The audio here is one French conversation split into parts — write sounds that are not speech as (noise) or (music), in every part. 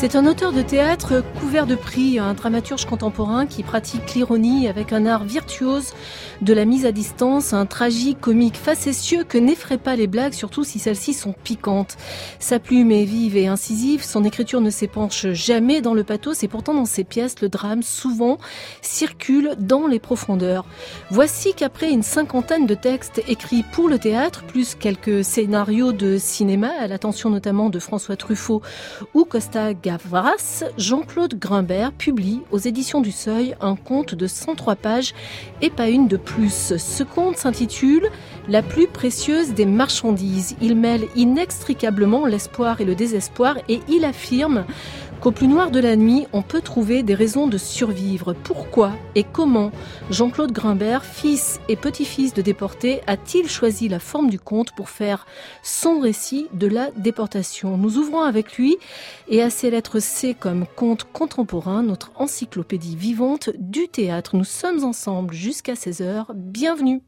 C'est un auteur de théâtre couvert de prix, un dramaturge contemporain qui pratique l'ironie avec un art virtuose de la mise à distance, un tragique comique facétieux que n'effraient pas les blagues, surtout si celles-ci sont piquantes. Sa plume est vive et incisive, son écriture ne s'épanche jamais dans le pathos et pourtant dans ses pièces, le drame souvent circule dans les profondeurs. Voici qu'après une cinquantaine de textes écrits pour le théâtre, plus quelques scénarios de cinéma, à l'attention notamment de François Truffaut ou Costa Gavras, Jean-Claude Grimbert publie aux éditions du Seuil un conte de 103 pages et pas une de plus. Ce conte s'intitule La plus précieuse des marchandises. Il mêle inextricablement l'espoir et le désespoir et il affirme qu'au plus noir de la nuit, on peut trouver des raisons de survivre. Pourquoi et comment Jean-Claude Grimbert, fils et petit-fils de déportés, a-t-il choisi la forme du conte pour faire son récit de la déportation? Nous ouvrons avec lui et à ses lettres C comme conte contemporain, notre encyclopédie vivante du théâtre. Nous sommes ensemble jusqu'à 16h. Bienvenue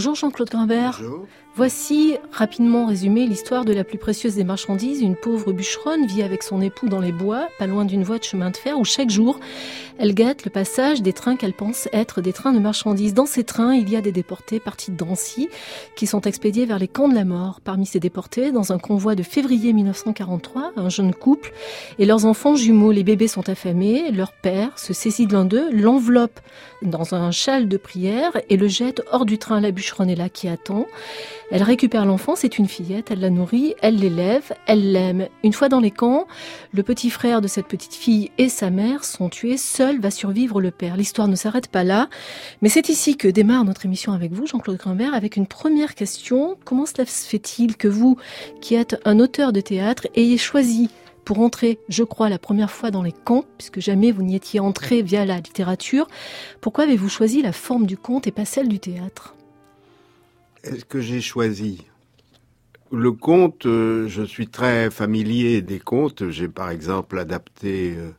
Bonjour Jean-Claude Grimbert. Bonjour. Voici rapidement résumé l'histoire de la plus précieuse des marchandises. Une pauvre bûcheronne vit avec son époux dans les bois, pas loin d'une voie de chemin de fer, où chaque jour, elle gâte le passage des trains qu'elle pense être des trains de marchandises. Dans ces trains, il y a des déportés partis de Dancy qui sont expédiés vers les camps de la mort. Parmi ces déportés, dans un convoi de février 1943, un jeune couple et leurs enfants jumeaux. Les bébés sont affamés. Leur père se saisit de l'un d'eux, l'enveloppe dans un châle de prière et le jette hors du train. La bûcheronne est là qui attend. Elle récupère l'enfant, c'est une fillette, elle la nourrit, elle l'élève, elle l'aime. Une fois dans les camps, le petit frère de cette petite fille et sa mère sont tués, seul va survivre le père. L'histoire ne s'arrête pas là, mais c'est ici que démarre notre émission avec vous, Jean-Claude Grimbert, avec une première question. Comment cela se fait-il que vous, qui êtes un auteur de théâtre, ayez choisi pour entrer, je crois, la première fois dans les camps, puisque jamais vous n'y étiez entré via la littérature, pourquoi avez-vous choisi la forme du conte et pas celle du théâtre? Est-ce que j'ai choisi? Le conte, euh, je suis très familier des contes. J'ai par exemple adapté euh,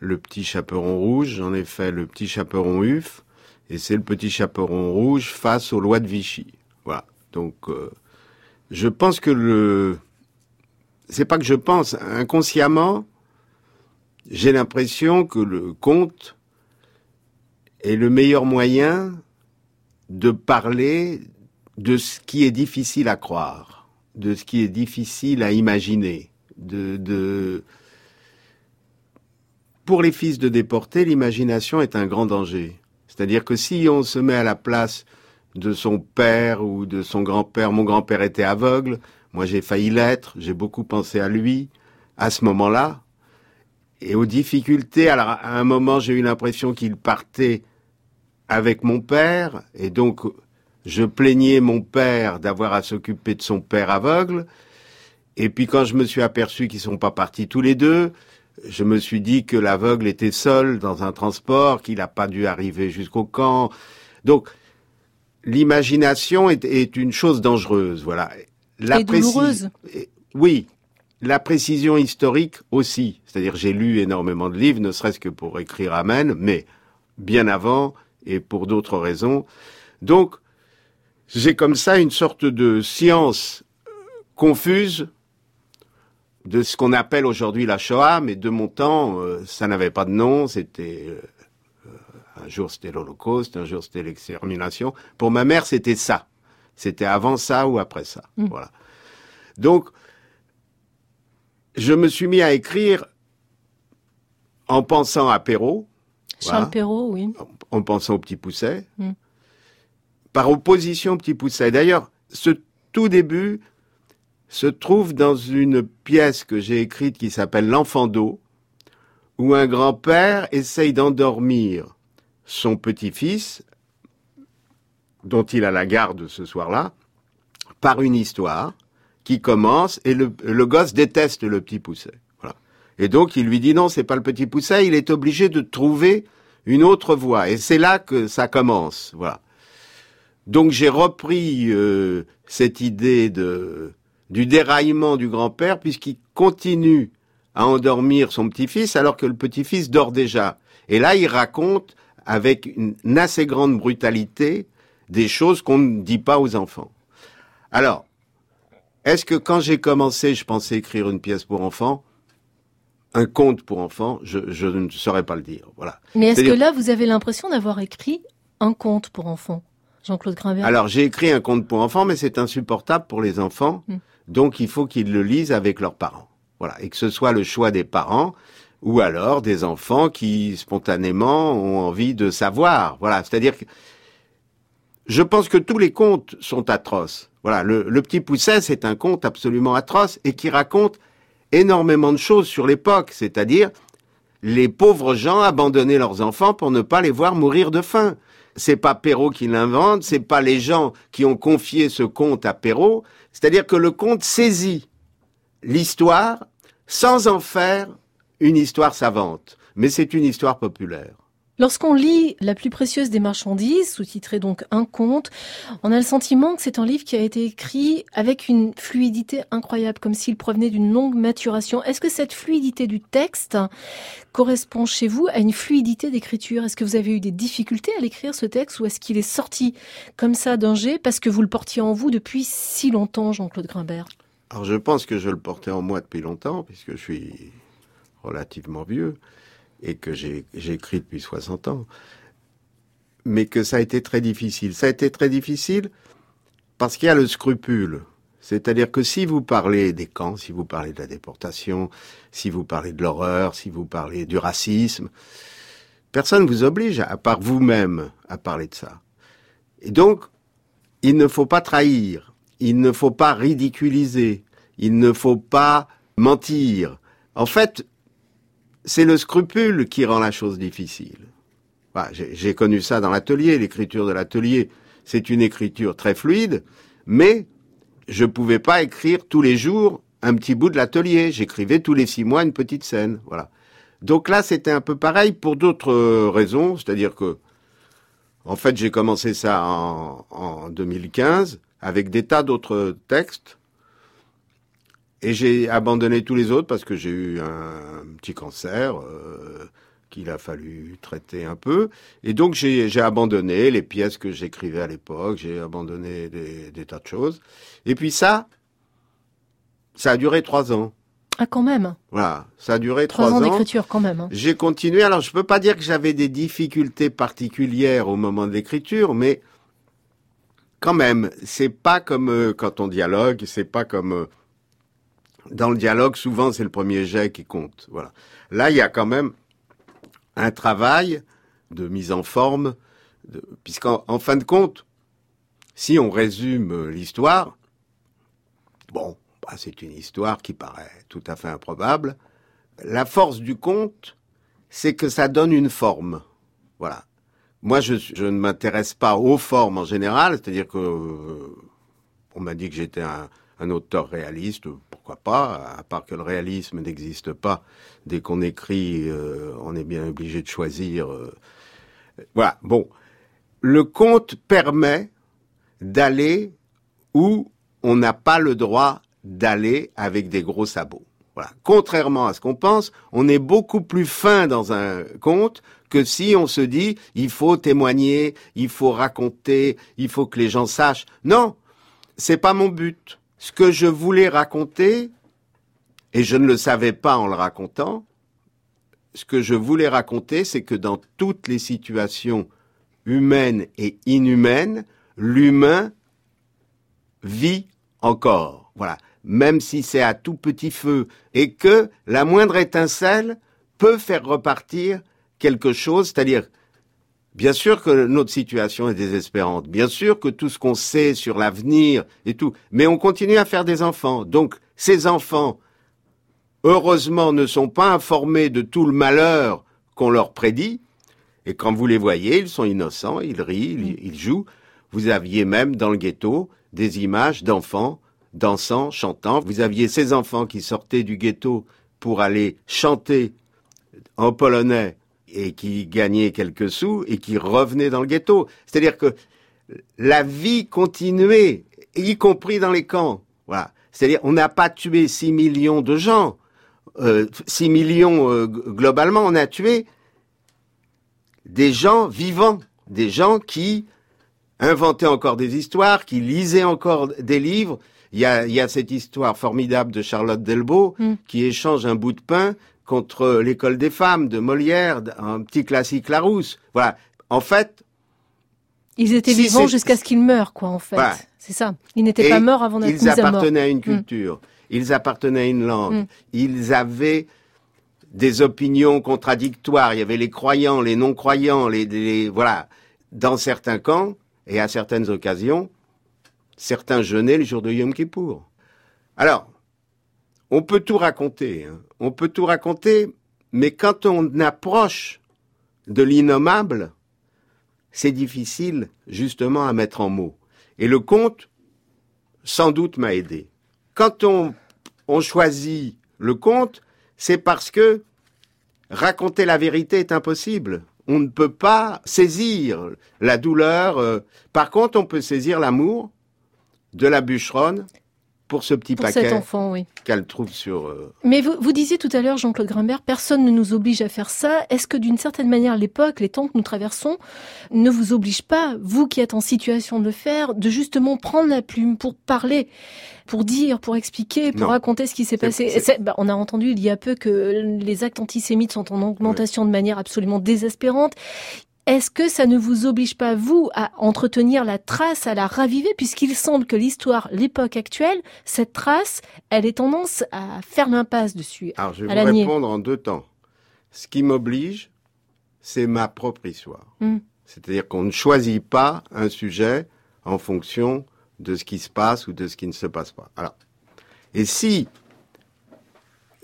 Le Petit Chaperon Rouge, j'en ai fait Le Petit Chaperon Uf, et c'est Le Petit Chaperon Rouge face aux lois de Vichy. Voilà. Donc, euh, je pense que le... C'est pas que je pense, inconsciemment, j'ai l'impression que le conte est le meilleur moyen de parler de ce qui est difficile à croire, de ce qui est difficile à imaginer, de, de... Pour les fils de déportés, l'imagination est un grand danger. C'est-à-dire que si on se met à la place de son père ou de son grand-père, mon grand-père était aveugle, moi j'ai failli l'être, j'ai beaucoup pensé à lui à ce moment-là, et aux difficultés. Alors à un moment j'ai eu l'impression qu'il partait avec mon père, et donc je plaignais mon père d'avoir à s'occuper de son père aveugle. Et puis quand je me suis aperçu qu'ils sont pas partis tous les deux, je me suis dit que l'aveugle était seul dans un transport, qu'il n'a pas dû arriver jusqu'au camp. Donc l'imagination est, est, une chose dangereuse, voilà. La et douloureuse. Oui, la précision historique aussi. C'est-à-dire j'ai lu énormément de livres, ne serait-ce que pour écrire Amen, mais bien avant et pour d'autres raisons. Donc j'ai comme ça une sorte de science confuse de ce qu'on appelle aujourd'hui la Shoah, mais de mon temps, euh, ça n'avait pas de nom, c'était euh, un jour c'était l'Holocauste, un jour c'était l'extermination. Pour ma mère, c'était ça. C'était avant ça ou après ça. Mm. Voilà. Donc, je me suis mis à écrire en pensant à Perrault, Charles Voilà. Perrault, oui. en pensant au Petit Pousset, Mm. Par opposition au Petit Pousset. D'ailleurs, ce tout début se trouve dans une pièce que j'ai écrite qui s'appelle L'enfant d'eau, où un grand-père essaye d'endormir son petit-fils, dont il a la garde ce soir-là, par une histoire qui commence et le, le gosse déteste le petit pousset. Voilà. Et donc il lui dit non, c'est pas le petit pousset, il est obligé de trouver une autre voie. Et c'est là que ça commence. Voilà. Donc j'ai repris euh, cette idée de du déraillement du grand-père puisqu'il continue à endormir son petit-fils alors que le petit-fils dort déjà. Et là, il raconte avec une, une assez grande brutalité des choses qu'on ne dit pas aux enfants. Alors, est-ce que quand j'ai commencé, je pensais écrire une pièce pour enfants, un conte pour enfants, je, je ne saurais pas le dire. Voilà. Mais est-ce que là, vous avez l'impression d'avoir écrit un conte pour enfants? Jean-Claude Grimbert Alors, j'ai écrit un conte pour enfants, mais c'est insupportable pour les enfants. Mm. Donc, il faut qu'ils le lisent avec leurs parents. Voilà. Et que ce soit le choix des parents ou alors des enfants qui, spontanément, ont envie de savoir. Voilà. C'est-à-dire que je pense que tous les contes sont atroces. Voilà. Le, le Petit Pousset, c'est un conte absolument atroce et qui raconte énormément de choses sur l'époque. C'est-à-dire, les pauvres gens abandonnaient leurs enfants pour ne pas les voir mourir de faim. C'est pas Perrault qui l'invente, c'est pas les gens qui ont confié ce conte à Perrault. C'est-à-dire que le conte saisit l'histoire sans en faire une histoire savante. Mais c'est une histoire populaire. Lorsqu'on lit La plus précieuse des marchandises, sous-titré donc Un conte, on a le sentiment que c'est un livre qui a été écrit avec une fluidité incroyable, comme s'il provenait d'une longue maturation. Est-ce que cette fluidité du texte correspond chez vous à une fluidité d'écriture? Est-ce que vous avez eu des difficultés à l'écrire ce texte ou est-ce qu'il est sorti comme ça d'un jet parce que vous le portiez en vous depuis si longtemps, Jean-Claude Grimbert? Alors je pense que je le portais en moi depuis longtemps, puisque je suis relativement vieux et que j'ai écrit depuis 60 ans. Mais que ça a été très difficile. Ça a été très difficile parce qu'il y a le scrupule. C'est-à-dire que si vous parlez des camps, si vous parlez de la déportation, si vous parlez de l'horreur, si vous parlez du racisme, personne ne vous oblige, à part vous-même, à parler de ça. Et donc, il ne faut pas trahir, il ne faut pas ridiculiser, il ne faut pas mentir. En fait, c'est le scrupule qui rend la chose difficile. J'ai connu ça dans l'atelier, l'écriture de l'atelier. C'est une écriture très fluide, mais je pouvais pas écrire tous les jours un petit bout de l'atelier. J'écrivais tous les six mois une petite scène. Voilà. Donc là, c'était un peu pareil pour d'autres euh, raisons, c'est-à-dire que, en fait, j'ai commencé ça en, en 2015 avec des tas d'autres textes. Et j'ai abandonné tous les autres parce que j'ai eu un petit cancer euh, qu'il a fallu traiter un peu. Et donc j'ai abandonné les pièces que j'écrivais à l'époque, j'ai abandonné des, des tas de choses. Et puis ça, ça a duré trois ans. Ah quand même, Voilà, ça a duré trois trois, ans ans. d'écriture quand même. hein. J'ai continué. Alors, je peux pas dire que j'avais des difficultés particulières au moment de l'écriture, mais quand même, c'est pas comme euh, quand on dialogue, c'est pas comme euh, dans le dialogue. Souvent, c'est le premier jet qui compte. Voilà. Là, il y a quand même un travail de mise en forme, puisqu'en en fin de compte, si on résume euh, l'histoire, bon, bah, c'est une histoire qui paraît tout à fait improbable. La force du conte, c'est que ça donne une forme. Voilà. Moi, je, je ne m'intéresse pas aux formes en général, c'est-à-dire que euh, on m'a dit que j'étais un, un auteur réaliste, pourquoi pas, à part que le réalisme n'existe pas. Dès qu'on écrit, euh, on est bien obligé de choisir. euh, voilà. Bon, le conte permet d'aller où on n'a pas le droit d'aller avec des gros sabots. Voilà. Contrairement à ce qu'on pense, on est beaucoup plus fin dans un conte que si on se dit il faut témoigner, il faut raconter, il faut que les gens sachent. Non, c'est pas mon but. Ce que je voulais raconter, et je ne le savais pas en le racontant, ce que je voulais raconter, c'est que dans toutes les situations humaines et inhumaines, l'humain vit encore. Voilà. Même si c'est à tout petit feu et que la moindre étincelle peut faire repartir quelque chose, c'est-à-dire Bien sûr que notre situation est désespérante, bien sûr que tout ce qu'on sait sur l'avenir et tout, mais on continue à faire des enfants. Donc ces enfants, heureusement, ne sont pas informés de tout le malheur qu'on leur prédit, et quand vous les voyez, ils sont innocents, ils rient, ils, jouent. Vous aviez même dans le ghetto des images d'enfants dansant, chantant. Vous aviez ces enfants qui sortaient du ghetto pour aller chanter en polonais et qui gagnaient quelques sous et qui revenaient dans le ghetto. C'est-à-dire que la vie continuait, y compris dans les camps. Voilà. C'est-à-dire on n'a pas tué 6 millions de gens. Euh, 6 millions euh, globalement, on a tué des gens vivants, des gens qui inventaient encore des histoires, qui lisaient encore des livres. Il y a, il y a cette histoire formidable de Charlotte Delbo Mm. qui échange un bout de pain contre l'école des femmes de Molière, un petit classique Larousse. Voilà. En fait, Ils étaient Si, vivants jusqu'à ce qu'ils meurent, quoi, en fait. Voilà. C'est ça. Ils n'étaient pas morts avant d'être ils mis à mort. appartenaient à une culture, ils appartenaient à une langue, Mm. ils avaient des opinions contradictoires. Il y avait les croyants, les non-croyants, les, les- voilà. Dans certains camps et à certaines occasions, certains jeûnaient le jour de Yom Kippour. Alors, on peut tout raconter, hein. on peut tout raconter, mais quand on approche de l'innommable, c'est difficile justement à mettre en mots. Et le conte, sans doute, m'a aidé. Quand on, on choisit le conte, c'est parce que raconter la vérité est impossible. On ne peut pas saisir la douleur. euh. Par contre, on peut saisir l'amour de la bûcheronne pour ce petit Pour paquet cet enfant, oui. qu'elle trouve sur... euh, Mais vous, vous disiez tout à l'heure, Jean-Claude Grimbert, personne ne nous oblige à faire ça. Est-ce que d'une certaine manière, l'époque, les temps que nous traversons, ne vous oblige pas, vous qui êtes en situation de le faire, de justement prendre la plume pour parler, pour dire, pour expliquer, pour Non. raconter ce qui s'est passé? bah, On a entendu il y a peu que les actes antisémites sont en augmentation de manière absolument désespérante. Est-ce que ça ne vous oblige pas, vous, à entretenir la trace, à la raviver, puisqu'il semble que l'histoire, l'époque actuelle, cette trace, elle ait tendance à faire l'impasse dessus. Alors, je vais à vous répondre en deux temps. Ce qui m'oblige, c'est ma propre histoire. Mm. C'est-à-dire qu'on ne choisit pas un sujet en fonction de ce qui se passe ou de ce qui ne se passe pas. Alors, et si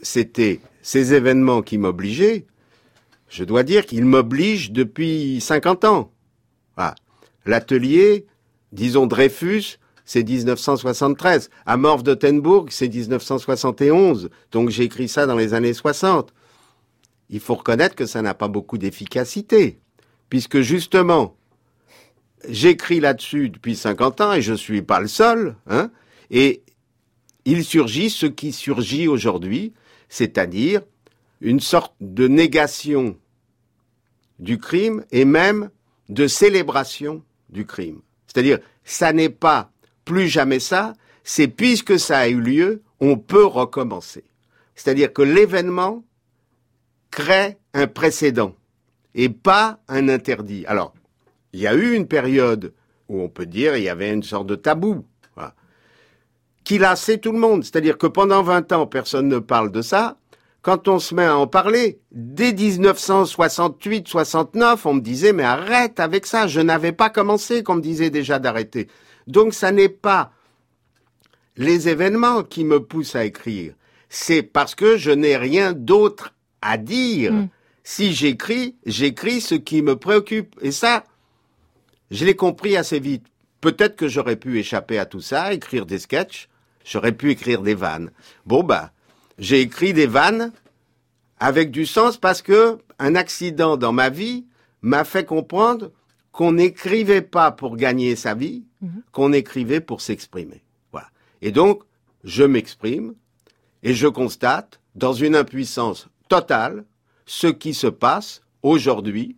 c'était ces événements qui m'obligeaient, je dois dire qu'ils m'obligent depuis 50 ans. Voilà. L'atelier, disons Dreyfus, c'est 1973. Amorphe d'Ottenbourg, c'est 1971. Donc j'ai écrit ça dans les années 60. Il faut reconnaître que ça n'a pas beaucoup d'efficacité. Puisque justement, j'écris là-dessus depuis 50 ans et je suis pas le seul. Hein, et il surgit ce qui surgit aujourd'hui, c'est-à-dire une sorte de négation du crime et même de célébration du crime. C'est-à-dire, ça n'est pas plus jamais ça, c'est puisque ça a eu lieu, on peut recommencer. C'est-à-dire que l'événement crée un précédent et pas un interdit. Alors, il y a eu une période où on peut dire il y avait une sorte de tabou qui lassait tout le monde. C'est-à-dire que pendant 20 ans, personne ne parle de ça. Quand on se met à en parler, dès 1968-69, on me disait mais arrête avec ça, je n'avais pas commencé qu'on me disait déjà d'arrêter. Donc ça n'est pas les événements qui me poussent à écrire, c'est parce que je n'ai rien d'autre à dire. Mm. Si j'écris, j'écris ce qui me préoccupe. Et ça, je l'ai compris assez vite. Peut-être que j'aurais pu échapper à tout ça, écrire des sketchs, j'aurais pu écrire des vannes. Bon bah, j'ai écrit des vannes avec du sens parce que un accident dans ma vie m'a fait comprendre qu'on n'écrivait pas pour gagner sa vie, Mhm. qu'on écrivait pour s'exprimer. Voilà. Et donc, je m'exprime et je constate, dans une impuissance totale, ce qui se passe aujourd'hui,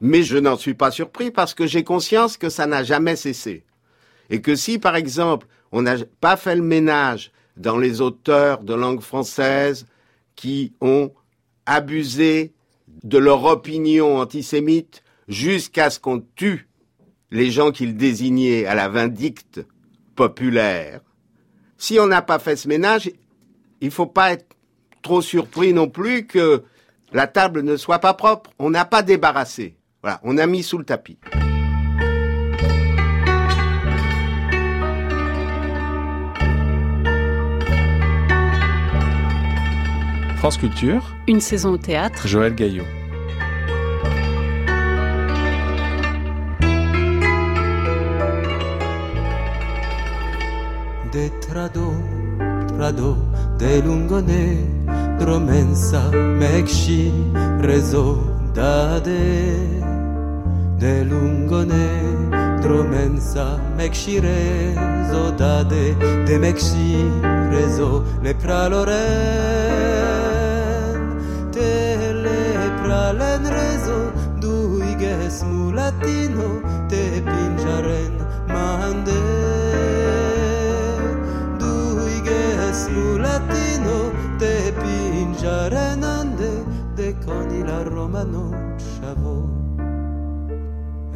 mais je n'en suis pas surpris parce que j'ai conscience que ça n'a jamais cessé. Et que si, par exemple, on n'a pas fait le ménage dans les auteurs de langue française qui ont abusé de leur opinion antisémite jusqu'à ce qu'on tue les gens qu'ils désignaient à la vindicte populaire. Si on n'a pas fait ce ménage, il faut pas être trop surpris non plus que la table ne soit pas propre. On n'a pas débarrassé. Voilà, on a mis sous le tapis. France Culture, Une saison au théâtre. Joël Gaillot. de trado, trado, de lungone, dromensa, mekshi, rezo, dade, de lungone, dromensa, mekshi, rezo, dade, de mekshi, rezo, le praloren, le pralen rezo, duiges mulatino, te pinjaren, mande. Duiges mulatino te pinjarenande de coni la romano chavo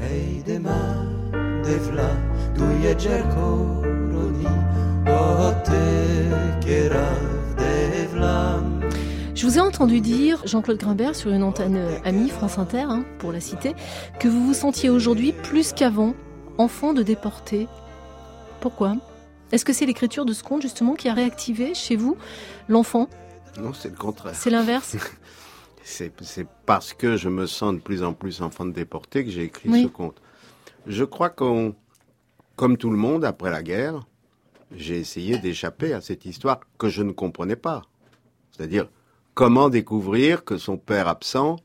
Ei de ma de vla duie gercoroni o te vlam Je vous ai entendu dire, Jean-Claude Grimbert, sur une antenne euh, amie, France Inter, hein, pour la citer, que vous vous sentiez aujourd'hui plus qu'avant enfant de déporté. Pourquoi? Est-ce que c'est l'écriture de ce conte, justement, qui a réactivé chez vous l'enfant? Non, c'est le contraire. C'est l'inverse (laughs) C'est c'est parce que je me sens de plus en plus enfant de déporté que j'ai écrit Oui. ce conte. Je crois qu'on, comme tout le monde après la guerre, j'ai essayé d'échapper à cette histoire que je ne comprenais pas. C'est-à-dire, comment découvrir que son père absent,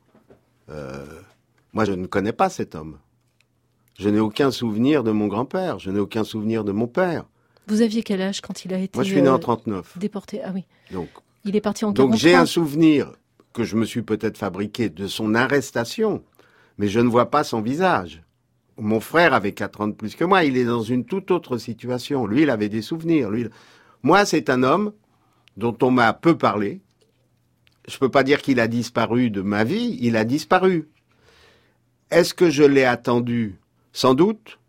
euh, moi je ne connais pas cet homme. Je n'ai aucun souvenir de mon grand-père, je n'ai aucun souvenir de mon père. Vous aviez quel âge quand il a été Moi je suis né euh, en 39. déporté? Ah oui, Donc il est parti en Donc 43. j'ai un souvenir que je me suis peut-être fabriqué de son arrestation, mais je ne vois pas son visage. Mon frère avait 4 ans de plus que moi, il est dans une toute autre situation. Lui, il avait des souvenirs. Lui, il- Moi, c'est un homme dont on m'a peu parlé. Je peux pas dire qu'il a disparu de ma vie, il a disparu. Est-ce que je l'ai attendu? Sans doute.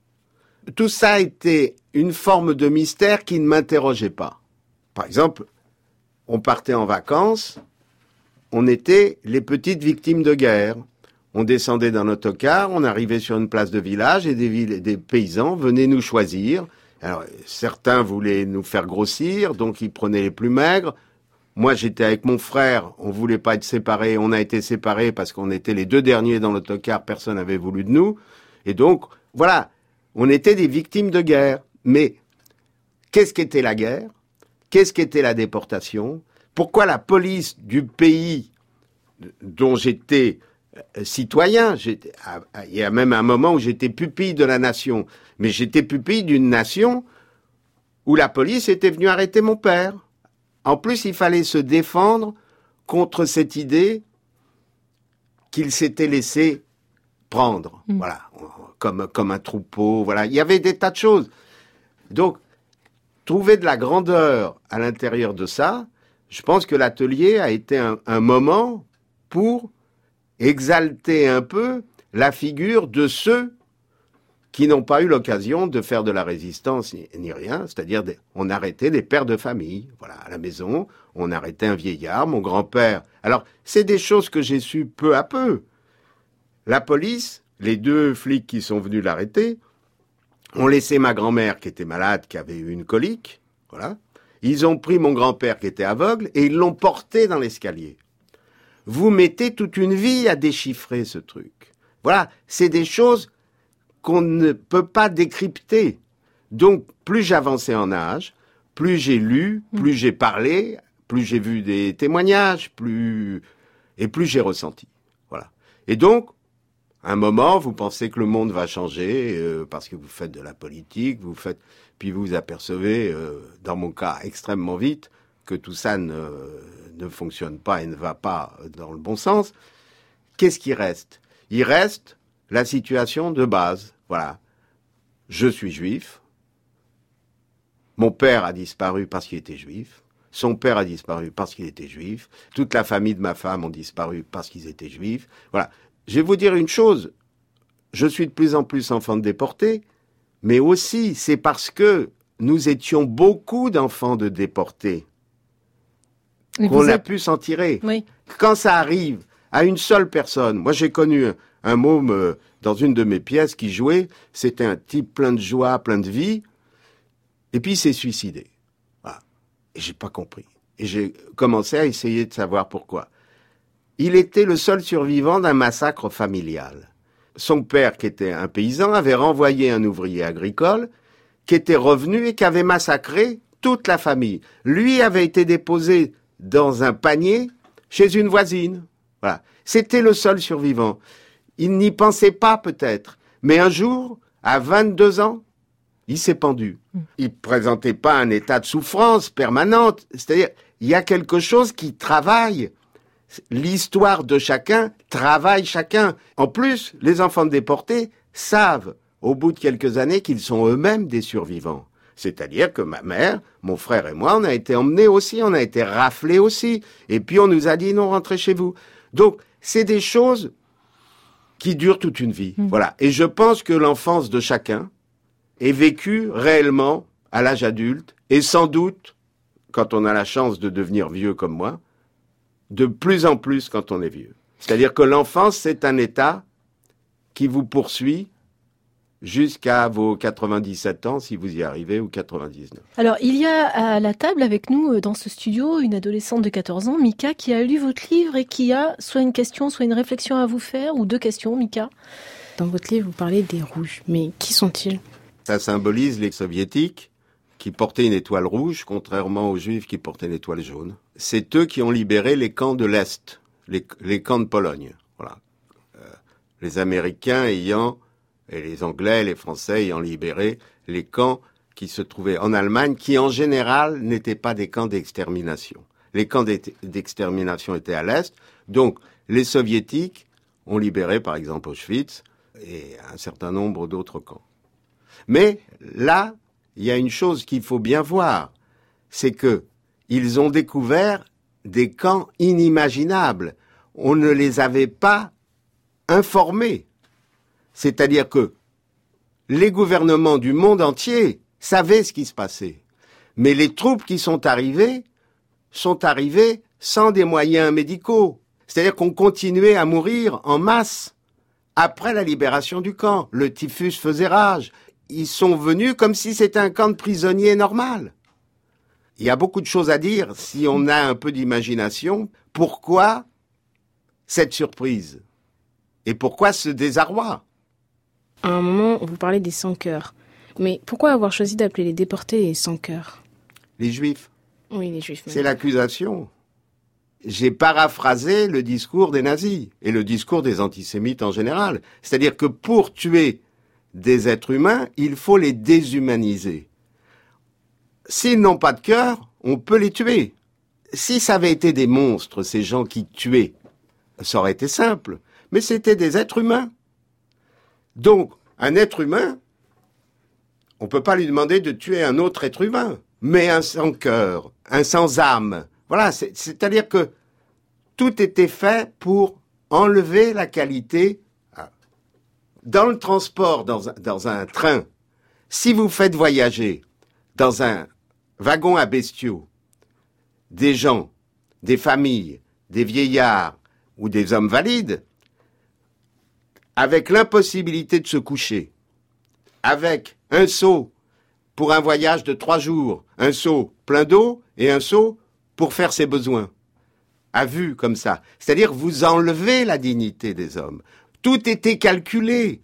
Tout ça était une forme de mystère qui ne m'interrogeait pas. Par exemple, on partait en vacances, on était les petites victimes de guerre. On descendait d'un autocar, on arrivait sur une place de village et des paysans venaient nous choisir. Alors, certains voulaient nous faire grossir, donc ils prenaient les plus maigres. Moi, j'étais avec mon frère, on voulait pas être séparés, on a été séparés parce qu'on était les deux derniers dans l'autocar, personne n'avait voulu de nous. Et donc, voilà, on était des victimes de guerre. Mais qu'est-ce qu'était la guerre? Qu'est-ce qu'était la déportation? Pourquoi la police du pays dont j'étais euh, citoyen, il y a même un moment où j'étais pupille de la nation, mais j'étais pupille d'une nation où la police était venue arrêter mon père. En plus, il fallait se défendre contre cette idée qu'il s'était laissé prendre, Mm. voilà, comme, comme un troupeau, voilà. Il y avait des tas de choses. Donc, trouver de la grandeur à l'intérieur de ça, je pense que l'atelier a été un, un moment pour exalter un peu la figure de ceux qui n'ont pas eu l'occasion de faire de la résistance ni, rien, c'est-à-dire on arrêtait des pères de famille, voilà, à la maison, on arrêtait un vieillard, mon grand-père. Alors, c'est des choses que j'ai su peu à peu. La police, les deux flics qui sont venus l'arrêter, ont laissé ma grand-mère qui était malade, qui avait eu une colique, voilà. Ils ont pris mon grand-père qui était aveugle et ils l'ont porté dans l'escalier. Vous mettez toute une vie à déchiffrer ce truc. Voilà, c'est des choses qu'on ne peut pas décrypter. Donc, plus j'avançais en âge, plus j'ai lu, plus j'ai parlé, plus j'ai vu des témoignages, plus et plus j'ai ressenti. Voilà. Et donc, à un moment, vous pensez que le monde va changer euh, parce que vous faites de la politique, vous faites, puis vous vous apercevez, euh, dans mon cas, extrêmement vite, que tout ça ne, ne fonctionne pas et ne va pas dans le bon sens. Qu'est-ce qui reste? Il reste la situation de base. Voilà. Je suis juif. Mon père a disparu parce qu'il était juif. Son père a disparu parce qu'il était juif. Toute la famille de ma femme ont disparu parce qu'ils étaient juifs. Voilà. Je vais vous dire une chose. Je suis de plus en plus enfant de déporté, mais aussi c'est parce que nous étions beaucoup d'enfants de déportés, qu'on a êtes- pu s'en tirer. Oui. Quand ça arrive à une seule personne, moi j'ai connu un, môme euh, dans une de mes pièces qui jouait, c'était un type plein de joie, plein de vie, et puis il s'est suicidé. Voilà. Et j'ai pas compris. Et j'ai commencé à essayer de savoir pourquoi. Il était le seul survivant d'un massacre familial. Son père, qui était un paysan, avait renvoyé un ouvrier agricole qui était revenu et qui avait massacré toute la famille. Lui avait été déposé dans un panier chez une voisine. Voilà. C'était le seul survivant. Il n'y pensait pas peut-être, mais un jour, à 22 ans, il s'est pendu. Il présentait pas un état de souffrance permanente. C'est-à-dire, il y a quelque chose qui travaille. L'histoire de chacun travaille chacun. En plus, les enfants déportés savent, au bout de quelques années, qu'ils sont eux-mêmes des survivants. C'est-à-dire que ma mère, mon frère et moi, on a été emmenés aussi, on a été raflés aussi. Et puis on nous a dit non, rentrez chez vous. Donc, c'est des choses qui durent toute une vie. Voilà. Et je pense que l'enfance de chacun est vécue réellement à l'âge adulte et sans doute, quand on a la chance de devenir vieux comme moi, de plus en plus quand on est vieux. C'est-à-dire que l'enfance, c'est un état qui vous poursuit jusqu'à vos 97 ans, si vous y arrivez, ou 99. Alors, il y a à la table avec nous, euh, dans ce studio, une adolescente de 14 ans, Mika, qui a lu votre livre et qui a soit une question, soit une réflexion à vous faire, ou deux questions, Mika. Dans votre livre, vous parlez des rouges. Mais qui sont-ils? Ça symbolise les soviétiques qui portaient une étoile rouge, contrairement aux juifs qui portaient une étoile jaune. C'est eux qui ont libéré les camps de l'Est, les, les camps de Pologne. Voilà. Euh, les Américains ayant, et les Anglais, les Français ayant libéré les camps qui se trouvaient en Allemagne, qui en général n'étaient pas des camps d'extermination. Les camps d'ex- d'extermination étaient à l'Est, donc les Soviétiques ont libéré par exemple Auschwitz et un certain nombre d'autres camps. Mais là, il y a une chose qu'il faut bien voir, c'est que ils ont découvert des camps inimaginables. On ne les avait pas informés. C'est-à-dire que les gouvernements du monde entier savaient ce qui se passait. Mais les troupes qui sont arrivées sont arrivées sans des moyens médicaux. C'est-à-dire qu'on continuait à mourir en masse après la libération du camp. Le typhus faisait rage. Ils sont venus comme si c'était un camp de prisonniers normal. Il y a beaucoup de choses à dire si on a un peu d'imagination. Pourquoi cette surprise? Et pourquoi ce désarroi? À un moment, vous parlez des sans-cœurs. Mais pourquoi avoir choisi d'appeler les déportés les sans-cœurs? Les Juifs, Oui, les juifs. c'est l'accusation. J'ai paraphrasé le discours des nazis et le discours des antisémites en général. C'est-à-dire que pour tuer des êtres humains, il faut les déshumaniser. S'ils n'ont pas de cœur, on peut les tuer. Si ça avait été des monstres, ces gens qui tuaient, ça aurait été simple. Mais c'était des êtres humains. Donc, un être humain, on ne peut pas lui demander de tuer un autre être humain, mais un sans cœur, un sans âme. Voilà, c'est- c'est-à-dire que tout était fait pour enlever la qualité. Ah. Dans le transport, dans dans un train, si vous faites voyager dans un wagon à bestiaux des gens, des familles, des vieillards ou des hommes valides, avec l'impossibilité de se coucher, avec un seau pour un voyage de trois jours, un seau plein d'eau et un seau pour faire ses besoins, à vue comme ça. C'est-à-dire vous enlevez la dignité des hommes. Tout était calculé.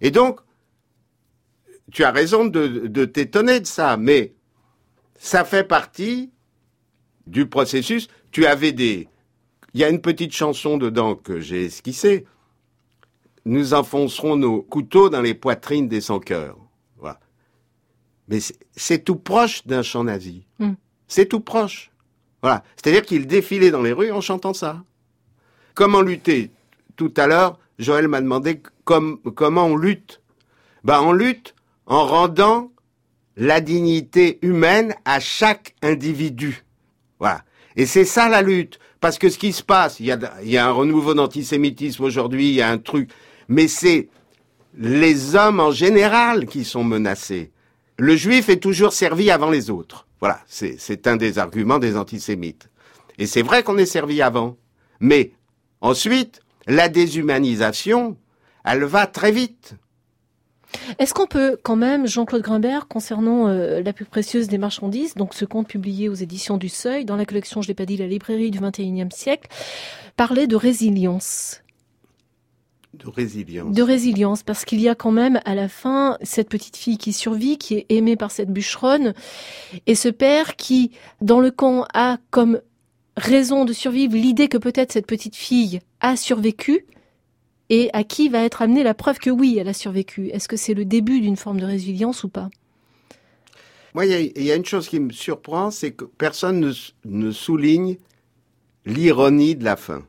Et donc, tu as raison de, t'étonner de ça, mais ça fait partie du processus. Tu avais des... Il y a une petite chanson dedans que j'ai esquissée. Nous enfoncerons nos couteaux dans les poitrines des sans-cœurs. Voilà. Mais c'est- tout proche d'un chant nazi. Mm. C'est tout proche. Voilà. C'est-à-dire qu'il défilait dans les rues en chantant ça. Comment lutter? Tout à l'heure, Joël m'a demandé com- comment on lutte. Ben, on lutte en rendant la dignité humaine à chaque individu. Voilà. Et c'est ça la lutte. Parce que ce qui se passe, il y a, il y a un renouveau d'antisémitisme aujourd'hui, il y a un truc. Mais c'est les hommes en général qui sont menacés. le juif est toujours servi avant les autres. Voilà, c'est un des arguments des antisémites. Et c'est vrai qu'on est servi avant. Mais ensuite, la déshumanisation, elle va très vite. Est-ce qu'on peut quand même, Jean-Claude Grimbert, concernant euh, la plus précieuse des marchandises, donc ce conte publié aux éditions du Seuil, dans la collection, je l'ai pas dit, la librairie du 21e siècle, parler de résilience? De résilience. De résilience, parce qu'il y a quand même à la fin cette petite fille qui survit, qui est aimée par cette bûcheronne, et ce père qui, dans le camp, a comme raison de survivre l'idée que peut-être cette petite fille a survécu, et à qui va être amenée la preuve que oui, elle a survécu. Est-ce que c'est le début d'une forme de résilience ou pas? Moi, il y, a- il y a une chose qui me surprend, c'est que personne ne, ne souligne l'ironie de la fin.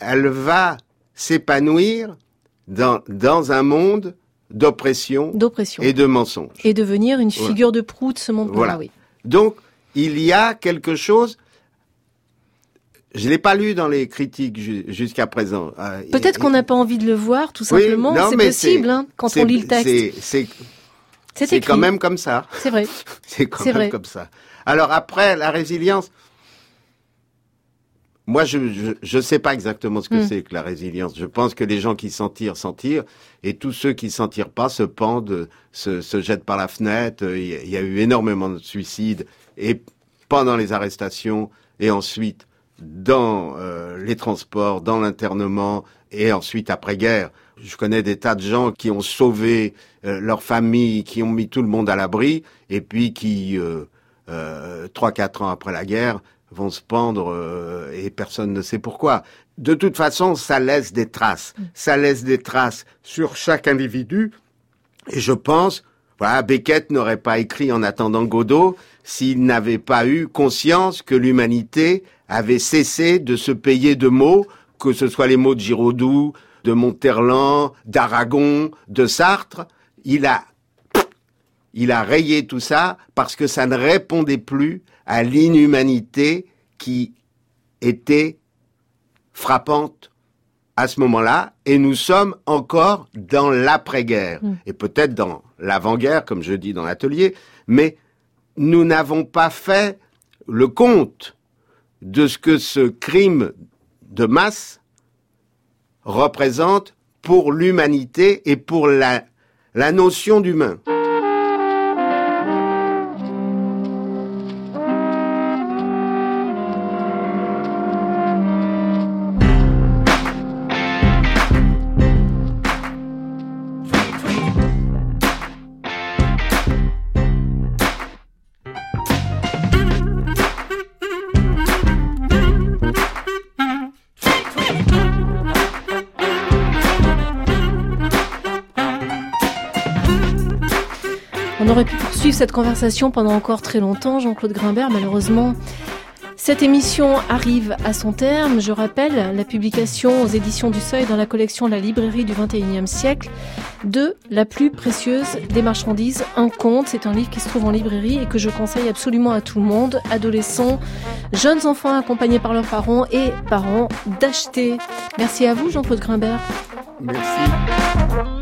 Elle va s'épanouir dans, dans un monde d'oppression et de mensonges. Et devenir une Voilà. figure de proue de ce monde Voilà. oui. Donc, il y a quelque chose. Je l'ai pas lu dans les critiques ju- jusqu'à présent. Euh, Peut-être et- qu'on n'a pas envie de le voir, tout Oui, simplement. non, c'est possible, hein, quand on lit le texte. c'est- quand même comme ça. C'est vrai. (laughs) C'est quand même vrai. comme ça. Alors après, la résilience. Moi, je je, je sais pas exactement ce que Hmm. c'est que la résilience. Je pense que les gens qui s'en tirent, s'en tirent, et tous ceux qui s'en tirent pas se pendent, se, se jettent par la fenêtre. Il y, a- eu énormément de suicides, et pendant les arrestations, et ensuite dans euh, les transports, dans l'internement, et ensuite après-guerre. Je connais des tas de gens qui ont sauvé euh, leur famille, qui ont mis tout le monde à l'abri, et puis qui, euh, euh, trois, quatre ans après la guerre, vont se pendre euh, et personne ne sait pourquoi. De toute façon, ça laisse des traces. Ça laisse des traces sur chaque individu. Et je pense, voilà, Beckett n'aurait pas écrit en attendant Godot s'il n'avait pas eu conscience que l'humanité avait cessé de se payer de mots, que ce soit les mots de Giraudoux, de Monterland, d'Aragon, de Sartre. Il a il a rayé tout ça parce que ça ne répondait plus à l'inhumanité qui était frappante à ce moment-là, et nous sommes encore dans l'après-guerre, Mm. et peut-être dans l'avant-guerre, comme je dis dans l'atelier, mais nous n'avons pas fait le compte de ce que ce crime de masse représente pour l'humanité et pour la, la notion d'humain. Pendant encore très longtemps, Jean-Claude Grimbert. Malheureusement, cette émission arrive à son terme. Je rappelle la publication aux éditions du Seuil dans la collection La librairie du 21e siècle de La plus précieuse des marchandises, un conte. C'est un livre qui se trouve en librairie et que je conseille absolument à tout le monde, adolescents, jeunes enfants accompagnés par leurs parents et parents, d'acheter. Merci à vous, Jean-Claude Grimbert. Merci.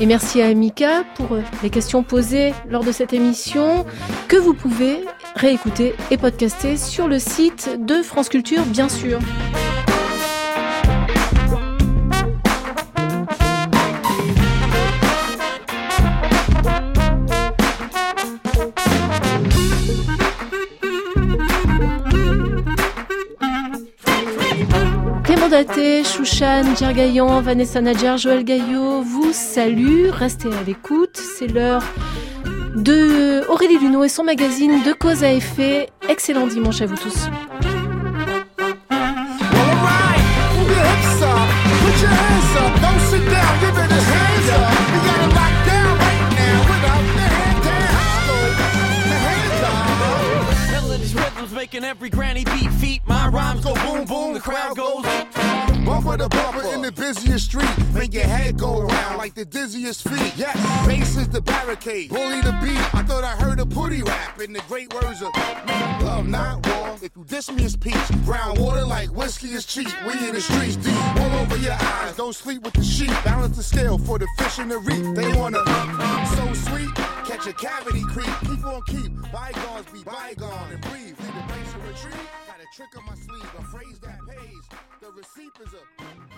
Et merci à Amika pour euh, les questions posées lors de cette émission que vous pouvez réécouter et podcaster sur le site de France Culture, bien sûr. Chouchan, Gaillan, Vanessa Nadjar, Joël Gaillot vous salue. Restez à l'écoute. C'est l'heure de Aurélie Luneau et son magazine de cause à effet. Excellent dimanche à vous tous. Making every granny beat feet. My rhymes go boom boom, the crowd goes. To in the busiest street. Make your head go around like the dizziest feet. Yes, bass is the barricade. Bully the beat. I thought I heard a putty rap in the great words of love, not war. If you diss me, it's peace. Brown water like whiskey is cheap. We in the streets deep. All over your eyes. Don't sleep with the sheep. Balance the scale for the fish in the reef. They wanna so sweet. Catch a cavity creep. Keep on keep. Bygones be bygone and breathe. Leave the base of retreat. Got a trick on my sleeve. A receipt is a